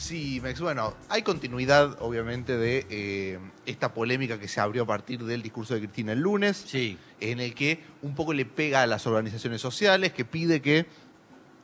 Sí, Mex, bueno, hay continuidad, obviamente, de eh, esta polémica que se abrió a partir del discurso de Cristina el lunes, Sí. en el que un poco le pega a las organizaciones sociales, que pide que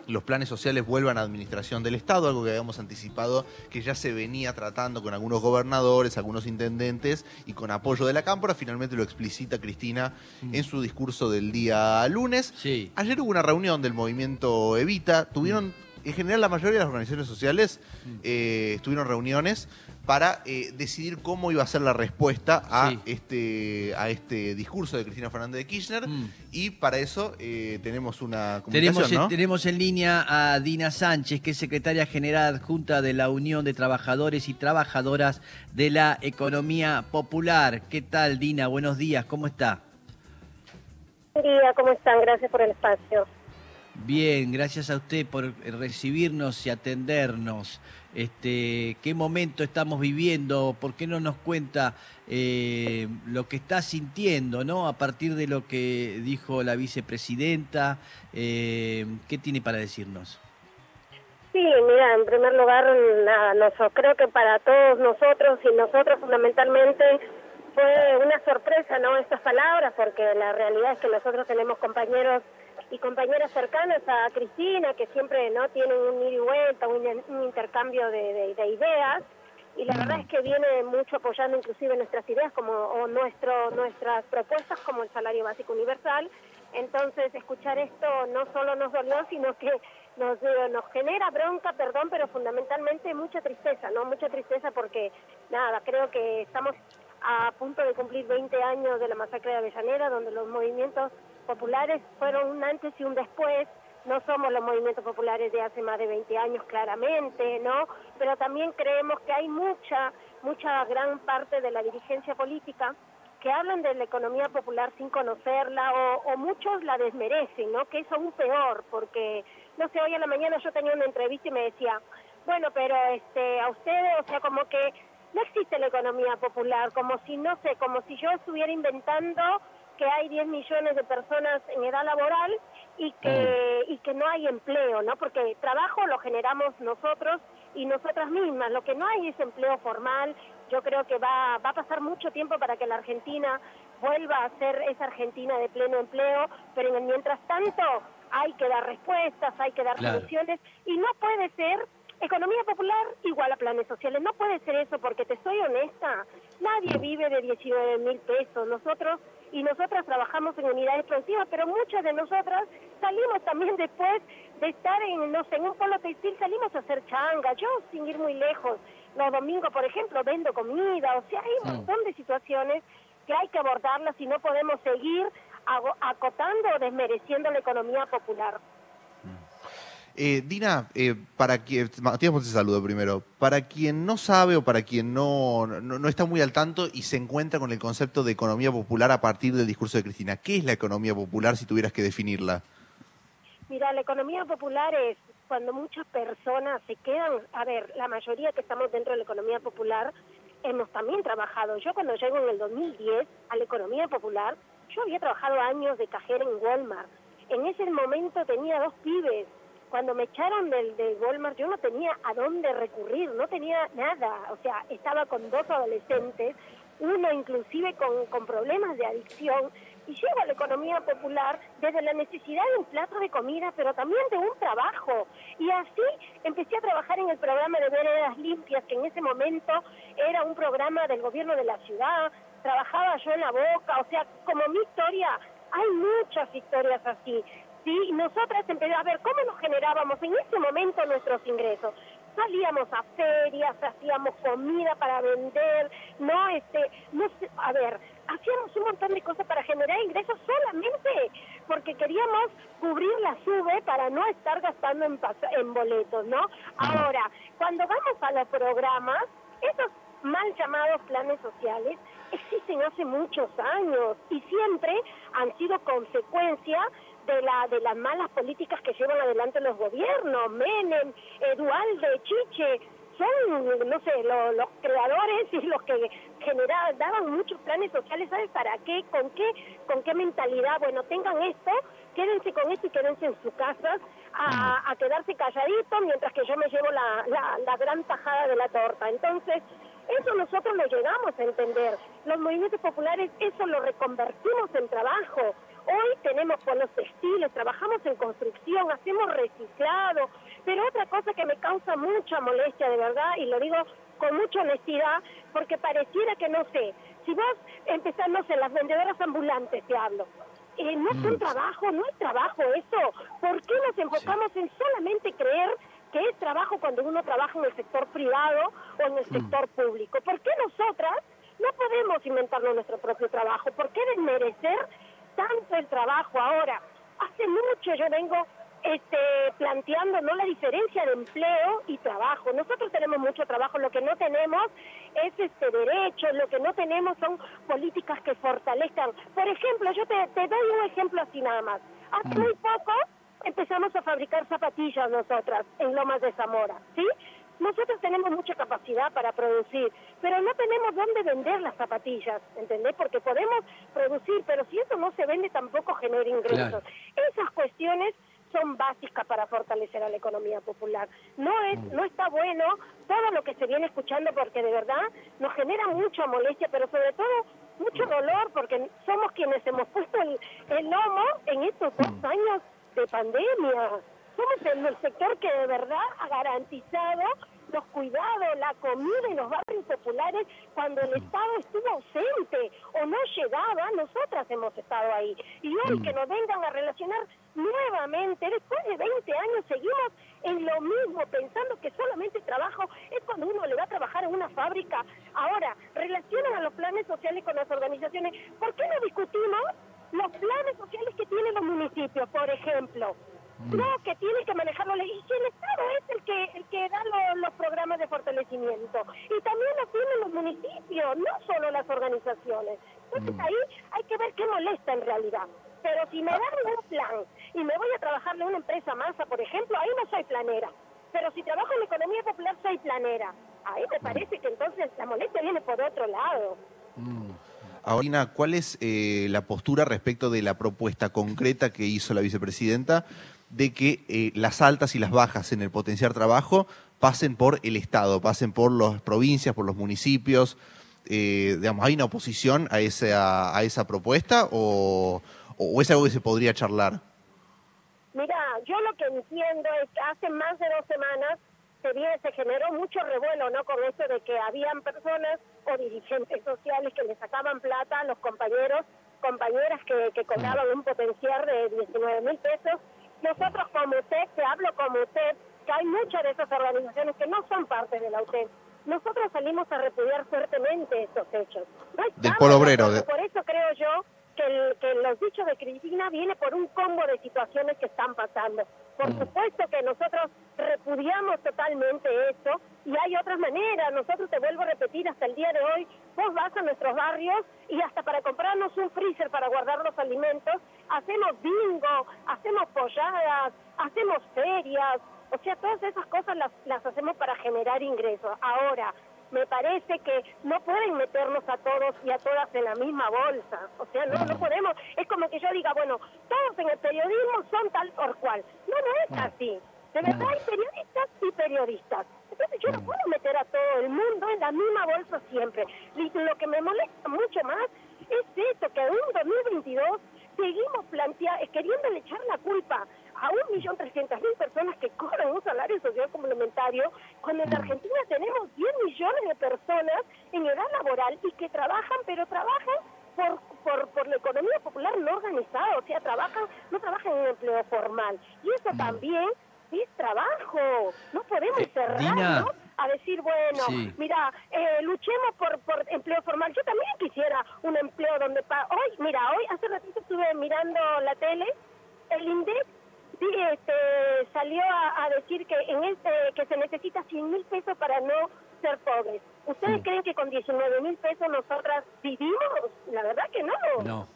los planes sociales vuelvan a administración del Estado, algo que habíamos anticipado que ya se venía tratando con algunos gobernadores, algunos intendentes y con apoyo de la Cámpora. Finalmente lo explicita Cristina en su discurso del día lunes. Sí. Ayer hubo una reunión del movimiento Evita. Tuvieron, en general, la mayoría de las organizaciones sociales eh, tuvieron reuniones para eh, decidir cómo iba a ser la respuesta a, Sí. este, a este discurso de Cristina Fernández de Kirchner. Mm. Y para eso eh, tenemos una Tenemos, comunicación, ¿no? tenemos en línea a Dina Sánchez, que es secretaria general adjunta de la Unión de Trabajadores y Trabajadoras de la Economía Popular. ¿Qué tal, Dina? Buenos días, ¿cómo está? Buen día, ¿cómo están? Gracias por el espacio. Bien, gracias a usted por recibirnos y atendernos. Este, ¿Qué momento estamos viviendo? ¿Por qué no nos cuenta eh, lo que está sintiendo, ¿no? A partir de lo que dijo la vicepresidenta, eh, ¿qué tiene para decirnos? Sí, mira, en primer lugar, nada, noso- creo que para todos nosotros y nosotros fundamentalmente fue una sorpresa, ¿no? Estas palabras, porque la realidad es que nosotros tenemos compañeros y compañeras cercanas a Cristina que siempre, ¿no? Tienen un ida y vuelta, un, un intercambio de, de- de ideas. Y la verdad es que viene mucho apoyando inclusive nuestras ideas como o nuestro nuestras propuestas como el salario básico universal. Entonces, escuchar esto no solo nos dolió, sino que nos, nos genera bronca, perdón, pero fundamentalmente mucha tristeza, ¿no? Mucha tristeza porque, nada, creo que estamos a punto de cumplir 20 años de la masacre de Avellaneda, donde los movimientos populares fueron un antes y un después. No somos los movimientos populares de hace más de 20 años, claramente, ¿no? Pero también creemos que hay mucha, mucha gran parte de la dirigencia política que hablan de la economía popular sin conocerla o, o muchos la desmerecen, ¿no? Que es aún peor, porque, no sé, hoy a la mañana yo tenía una entrevista y me decía, bueno, pero este, a ustedes, o sea, como que no existe la economía popular, como si, no sé, como si yo estuviera inventando que hay 10 millones de personas en edad laboral y que, y que no hay empleo, ¿no? Porque trabajo lo generamos nosotros y nosotras mismas. Lo que no hay es empleo formal. Yo creo que va, va a pasar mucho tiempo para que la Argentina vuelva a ser esa Argentina de pleno empleo, pero en el mientras tanto hay que dar respuestas, hay que dar Claro. soluciones y no puede ser economía popular igual a planes sociales. No puede ser eso porque te soy honesta, nadie vive de 19 mil pesos. Nosotros y nosotras trabajamos en unidades productivas, pero muchas de nosotras salimos también después de estar en, no sé, en un polo textil, salimos a hacer changa. Yo, sin ir muy lejos, los domingos, por ejemplo, vendo comida. O sea, hay un montón de situaciones que hay que abordarlas y no podemos seguir acotando o desmereciendo la economía popular. Eh, Dina, eh, para quien, Matías Montes saludo primero. Para quien no sabe o para quien no, no, no está muy al tanto y se encuentra con el concepto de economía popular a partir del discurso de Cristina, ¿qué es la economía popular si tuvieras que definirla? Mira, la economía popular es cuando muchas personas se quedan, a ver, la mayoría que estamos dentro de la economía popular hemos también trabajado. Yo cuando llego en el 2010 a la economía popular, yo había trabajado años de cajera en Walmart. En ese momento tenía dos pibes. Cuando me echaron del, de Walmart yo no tenía a dónde recurrir, no tenía nada. O sea, estaba con dos adolescentes, uno inclusive con, con problemas de adicción, y llego a la economía popular desde la necesidad de un plato de comida, pero también de un trabajo. Y así empecé a trabajar en el programa de Veredas Limpias, que en ese momento era un programa del gobierno de la ciudad. Trabajaba yo en la boca, o sea, como mi historia, hay muchas historias así. Sí, nosotras empezamos a ver cómo nos generábamos en ese momento nuestros ingresos salíamos a ferias, hacíamos comida para vender, no, este, no sé, a ver, hacíamos un montón de cosas para generar ingresos solamente porque queríamos cubrir la sube para no estar gastando en, en boletos, ¿no? Ahora, cuando vamos a los programas, esos mal llamados planes sociales existen hace muchos años y siempre han sido consecuencia de la de las malas políticas que llevan adelante los gobiernos, Menem, Edualde, Chiche, son, no sé, los creadores y los que generaban, daban muchos planes sociales, ¿sabes para qué? ¿Con qué? ¿Con qué mentalidad? Bueno, tengan esto, quédense con esto y quédense en sus casas a, quedarse calladitos mientras que yo me llevo la, la, la gran tajada de la torta. Entonces, eso nosotros lo llegamos a entender. Los movimientos populares eso lo reconvertimos en trabajo. Hoy tenemos los textiles, trabajamos en construcción, hacemos reciclado, pero otra cosa que me causa mucha molestia de verdad, y lo digo con mucha honestidad, porque pareciera que no sé, si vos empezás, no sé, las vendedoras ambulantes te hablo, eh, no es un mm. trabajo, no es trabajo eso. ¿Por qué nos enfocamos en solamente creer que es trabajo cuando uno trabaja en el sector privado o en el mm. sector público? ¿Por qué nosotras no podemos inventarnos nuestro propio trabajo? ¿Por qué desmerecer tanto el trabajo ahora? Hace mucho yo vengo este, planteando no la diferencia de empleo y trabajo. Nosotros tenemos mucho trabajo, lo que no tenemos es este derecho, lo que no tenemos son políticas que fortalezcan. Por ejemplo, yo te, te doy un ejemplo así nada más. Hace mm. muy poco empezamos a fabricar zapatillas nosotras en Lomas de Zamora, ¿sí? Nosotros tenemos mucha capacidad para producir, pero no tenemos dónde vender las zapatillas, ¿entendés? Porque podemos producir, pero si eso no se vende tampoco genera ingresos. Esas cuestiones son básicas para fortalecer a la economía popular. No es, no está bueno todo lo que se viene escuchando porque de verdad nos genera mucha molestia, pero sobre todo mucho dolor porque somos quienes hemos puesto el, el lomo en estos dos años de pandemia. Somos el sector que de verdad ha garantizado los cuidados, la comida en los barrios populares cuando el Estado estuvo ausente o no llegaba, nosotras hemos estado ahí. Y hoy que nos vengan a relacionar nuevamente, después de 20 años, seguimos en lo mismo, pensando que solamente trabajo es cuando uno le va a trabajar en una fábrica. Ahora, relacionan a los planes sociales con las organizaciones. ¿Por qué no discutimos los planes sociales que tienen los municipios, por ejemplo? Mm. No, que tiene que manejarlo y el Estado es el que el que da los programas de fortalecimiento y también lo tienen los municipios, no solo las organizaciones. Entonces mm. ahí hay que ver qué molesta en realidad. Pero si me dan un plan y me voy a trabajarle a una empresa masa, por ejemplo, ahí no soy planera. Pero si trabajo en la economía popular soy planera. Ahí me mm. parece que entonces la molestia viene por otro lado. Ahora, ¿cuál es eh, la postura respecto de la propuesta concreta que hizo la vicepresidenta de que eh, las altas y las bajas en el potenciar trabajo pasen por el Estado, pasen por las provincias, por los municipios. Eh, digamos, ¿hay una oposición a esa, a esa propuesta o, o es algo que se podría charlar? Mira, yo lo que entiendo es que hace más de dos semanas se, se generó mucho revuelo, ¿no? Con eso de que habían personas o dirigentes sociales que le sacaban plata a los compañeros, compañeras que, que cobraban un potencial de 19 mil pesos nosotros como UTEP, te hablo como UTEP, que hay muchas de esas organizaciones que no son parte de la UTEP, nosotros salimos a repudiar fuertemente estos hechos. Del polo obrero. Por eso creo yo que, que los dichos de Cristina viene por un combo de situaciones que están pasando. Por mm. supuesto que nosotros repudiamos totalmente esto y hay otras maneras. Nosotros te vuelvo a repetir hasta el día de hoy, vos vas a nuestros barrios y hasta para comprarnos un freezer para guardar los alimentos, hacemos bingo, hacemos polladas, hacemos ferias, o sea, todas esas cosas las, las hacemos para generar ingresos. Ahora, me parece que no pueden meternos a todos y a todas en la misma bolsa. O sea, no, no podemos. Es como que yo diga, bueno, todos en el periodismo son tal por cual. No, no es así. De verdad hay periodistas y periodistas. Entonces yo no puedo meter a todo el mundo en la misma bolsa siempre. Y lo que me molesta mucho más es esto, que en 2022 seguimos plantea queriéndole echar la culpa a un millón trescientas mil personas que cobran un salario social complementario, cuando en mm. Argentina tenemos 10 millones de personas en edad laboral y que trabajan, pero trabajan por, por, por la economía popular no organizada, o sea, trabajan, no trabajan en empleo formal. Y eso mm. también es trabajo. No podemos eh, cerrarnos a decir, bueno, mira, eh, luchemos por, por empleo formal. Yo también quisiera un empleo donde... hoy, mira, hoy hace ratito estuve mirando la tele, el INDEC este, salió a, decir que en este, que se necesita 100 mil pesos para no ser pobres. ¿Ustedes mm. creen que con 19 mil pesos nosotras vivimos? La verdad que no. No,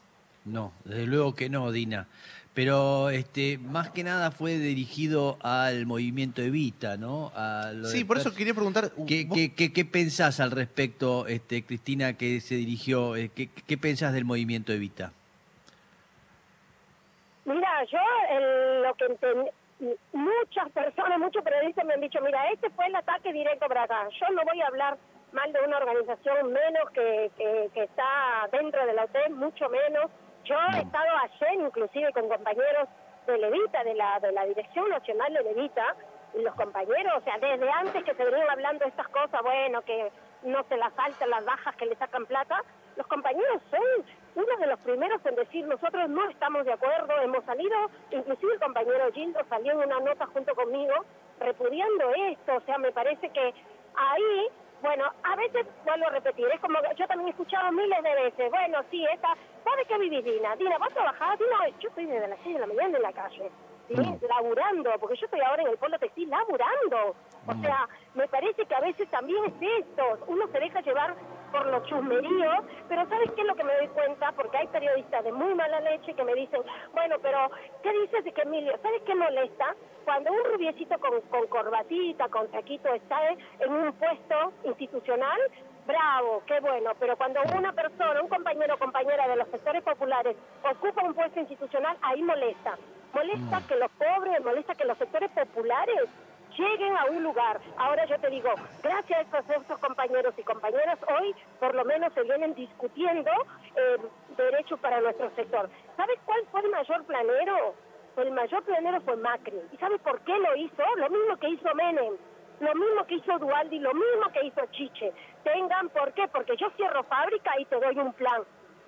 no, desde luego que no, Dina. Pero este, más que nada fue dirigido al movimiento Evita, ¿no? A lo Sí, de por eso quería preguntar. ¿Qué, vos- qué, qué- qué pensás al respecto, este, Cristina, que se dirigió? eh, ¿Qué, qué pensás del movimiento Evita? Mira, yo el- lo que entendí, muchas personas, muchos periodistas me han dicho, mira, este fue el ataque directo para acá. Yo no voy a hablar mal de una organización menos que, que, que está dentro de la mucho menos. Yo he estado ayer inclusive con compañeros de Levita, de la, de la Dirección Nacional de Levita, y los compañeros, o sea, desde antes que se venían hablando de estas cosas, bueno, que no se las saltan las bajas que le sacan plata, los compañeros son uno de los primeros en decir nosotros no estamos de acuerdo, hemos salido, inclusive el compañero Gildo salió en una nota junto conmigo repudiando esto, o sea, me parece que ahí, bueno, a veces vuelvo a repetir, es como que yo también he escuchado miles de veces, bueno, sí, esta, ¿sabe qué vivís, Dina? Dina, ¿vos trabajás? Dina, yo estoy desde las 6 de la mañana en la calle. ¿sí? laburando, porque yo estoy ahora en el polo textil laburando. O sea, me parece que a veces también es esto, uno se deja llevar por los chusmeríos, pero ¿sabes qué es lo que me doy cuenta? Porque hay periodistas de muy mala leche que me dicen, bueno, pero ¿qué dices de que Emilio? ¿Sabes qué molesta? Cuando un rubiecito con, con corbatita, con taquito está en un puesto institucional, bravo, qué bueno, pero cuando una persona, un compañero o compañera de los sectores populares ocupa un puesto institucional, ahí molesta. Molesta que los pobres, molesta que los sectores populares lleguen a un lugar. Ahora yo te digo, gracias a estos, estos compañeros y compañeras, hoy por lo menos se vienen discutiendo eh, derechos para nuestro sector. ¿Sabes cuál fue el mayor planero? El mayor planero fue Macri. ¿Y sabes por qué lo hizo? Lo mismo que hizo Menem. Lo mismo que hizo Dualdi, lo mismo que hizo Chiche. Tengan, ¿por qué? Porque yo cierro fábrica y te doy un plan.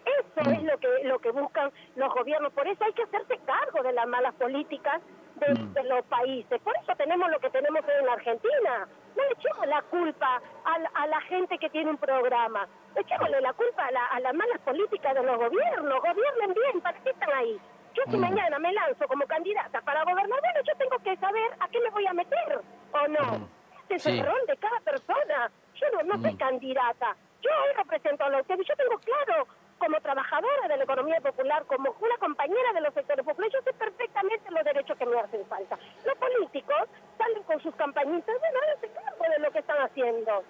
Eso es lo que lo que buscan los gobiernos. Por eso hay que hacerse cargo de las malas políticas de, de los países. Por eso tenemos lo que tenemos hoy en la Argentina. No le echemos la culpa a, la- a la gente que tiene un programa. Echémosle la culpa a, la- a las malas políticas de los gobiernos. Gobiernen bien, ¿para qué están ahí? Yo si mañana me lanzo como candidata para gobernadora, yo tengo que saber a qué me voy a meter o no. Este es Sí. el rol de cada persona. Yo no, no soy candidata. Yo hoy represento a los ustedes. Yo tengo claro, como trabajadora de la economía popular, como una compañera de los sectores populares, yo sé perfectamente los derechos que me hacen falta. Los políticos salen con sus campañitas, bueno, háganse cargo de lo que están haciendo.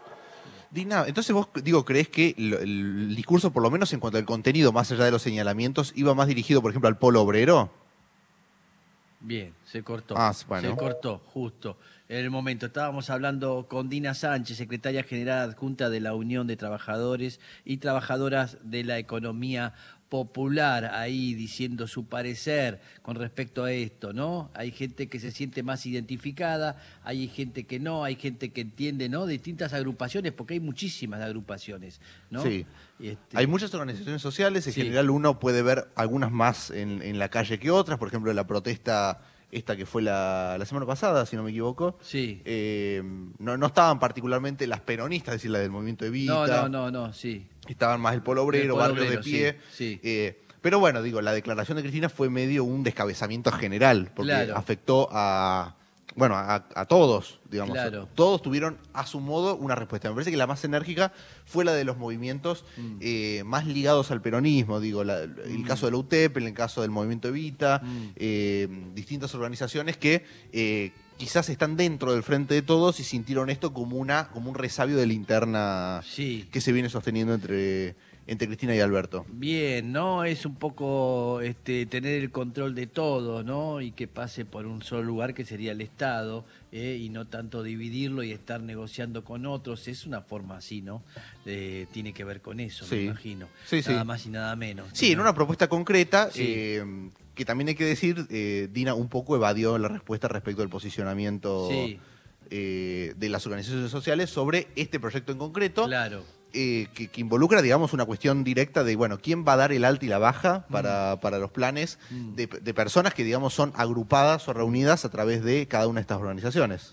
Dina, entonces vos, digo, crees que el, discurso, por lo menos en cuanto al contenido, más allá de los señalamientos, iba más dirigido, por ejemplo, al polo obrero? Bien, se cortó. Ah, bueno. Se cortó, justo. En el momento estábamos hablando con Dina Sánchez, secretaria general adjunta de la Unión de Trabajadores y Trabajadoras de la Economía Popular, ahí diciendo su parecer con respecto a esto, ¿no? Hay gente que se siente más identificada, hay gente que no, hay gente que entiende, ¿no? Distintas agrupaciones, porque hay muchísimas agrupaciones, ¿no? Sí. Este, Hay muchas organizaciones sociales, en Sí. general uno puede ver algunas más en, en la calle que otras, por ejemplo, la protesta esta que fue la, la semana pasada, si no me equivoco. Sí. Eh, no, no estaban particularmente las peronistas, es decir, la del movimiento Evita. No, no, no, no, sí. Estaban más el polo obrero, El polo obrero, de pie. sí, sí. Eh, pero bueno, digo, la declaración de Cristina fue medio un descabezamiento general, porque Claro. afectó a, bueno, a, a todos, digamos. Claro. Todos tuvieron a su modo una respuesta. Me parece que la más enérgica fue la de los movimientos Mm. eh, más ligados al peronismo, digo, la- el caso de la UTEP, el caso del movimiento Evita, Mm. eh, distintas organizaciones que eh, quizás están dentro del frente de todos y sintieron esto como una como un resabio de linterna Sí. que se viene sosteniendo entre, entre Cristina y Alberto. Bien, ¿no? Es un poco este, tener el control de todo, ¿no? Y que pase por un solo lugar que sería el Estado, ¿eh? y no tanto dividirlo y estar negociando con otros. Es una forma así, ¿no? Eh, tiene que ver con eso, me imagino. Sí, sí. Nada más y nada menos. Sí, en una propuesta concreta, eh, que también hay que decir, eh, Dina un poco evadió la respuesta respecto al posicionamiento eh, de las organizaciones sociales sobre este proyecto en concreto. Claro. Eh, que, que involucra, digamos, una cuestión directa de, bueno, quién va a dar el alta y la baja Mm. para, para los planes de, de personas que, digamos, son agrupadas o reunidas a través de cada una de estas organizaciones.